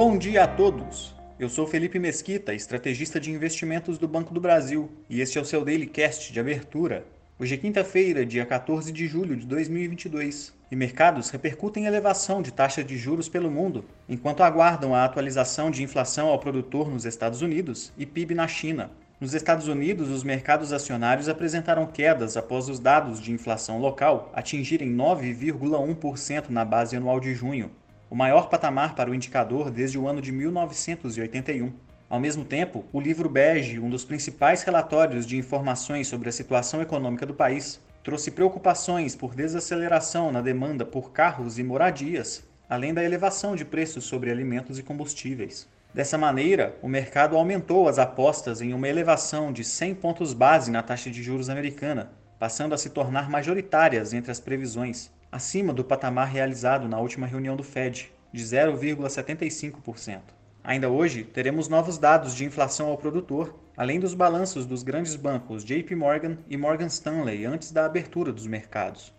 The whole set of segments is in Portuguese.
Bom dia a todos! Eu sou Felipe Mesquita, estrategista de investimentos do Banco do Brasil, e este é o seu Daily Cast de abertura. Hoje é quinta-feira, dia 14 de julho de 2022, e mercados repercutem elevação de taxa de juros pelo mundo, enquanto aguardam a atualização de inflação ao produtor nos Estados Unidos e PIB na China. Nos Estados Unidos, os mercados acionários apresentaram quedas após os dados de inflação local atingirem 9,1% na base anual de junho, o maior patamar para o indicador desde o ano de 1981. Ao mesmo tempo, o livro Bege, um dos principais relatórios de informações sobre a situação econômica do país, trouxe preocupações por desaceleração na demanda por carros e moradias, além da elevação de preços sobre alimentos e combustíveis. Dessa maneira, o mercado aumentou as apostas em uma elevação de 100 pontos base na taxa de juros americana, passando a se tornar majoritárias entre as previsões, acima do patamar realizado na última reunião do Fed, de 0,75%. Ainda hoje, teremos novos dados de inflação ao produtor, além dos balanços dos grandes bancos JP Morgan e Morgan Stanley antes da abertura dos mercados.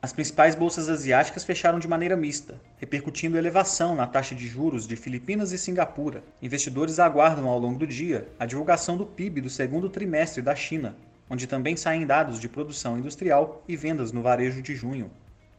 As principais bolsas asiáticas fecharam de maneira mista, repercutindo elevação na taxa de juros de Filipinas e Singapura. Investidores aguardam ao longo do dia a divulgação do PIB do segundo trimestre da China, onde também saem dados de produção industrial e vendas no varejo de junho.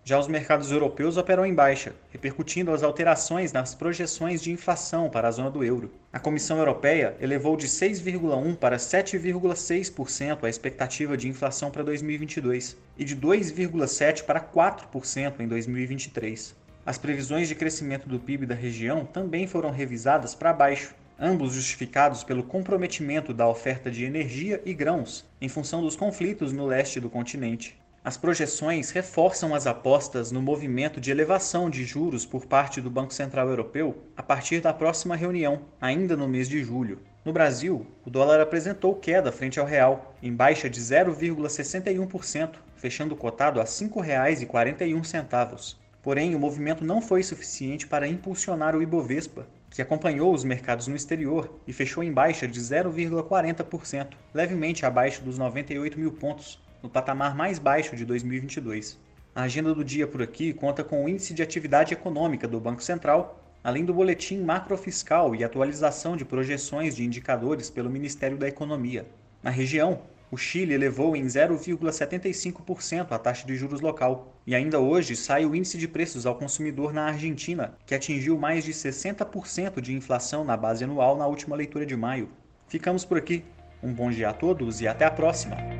Já os mercados europeus operam em baixa, repercutindo as alterações nas projeções de inflação para a zona do euro. A Comissão Europeia elevou de 6,1% para 7,6% a expectativa de inflação para 2022 e de 2,7% para 4% em 2023. As previsões de crescimento do PIB da região também foram revisadas para baixo, ambos justificados pelo comprometimento da oferta de energia e grãos em função dos conflitos no leste do continente. As projeções reforçam as apostas no movimento de elevação de juros por parte do Banco Central Europeu a partir da próxima reunião, ainda no mês de julho. No Brasil, o dólar apresentou queda frente ao real, em baixa de 0,61%, fechando cotado a R$ 5,41. Porém, o movimento não foi suficiente para impulsionar o Ibovespa, que acompanhou os mercados no exterior e fechou em baixa de 0,40%, levemente abaixo dos 98 mil pontos, no patamar mais baixo de 2022. A agenda do dia por aqui conta com o Índice de Atividade Econômica do Banco Central, além do Boletim Macrofiscal e atualização de projeções de indicadores pelo Ministério da Economia. Na região, o Chile elevou em 0,75% a taxa de juros local. E ainda hoje sai o índice de preços ao consumidor na Argentina, que atingiu mais de 60% de inflação na base anual na última leitura de maio. Ficamos por aqui. Um bom dia a todos e até a próxima!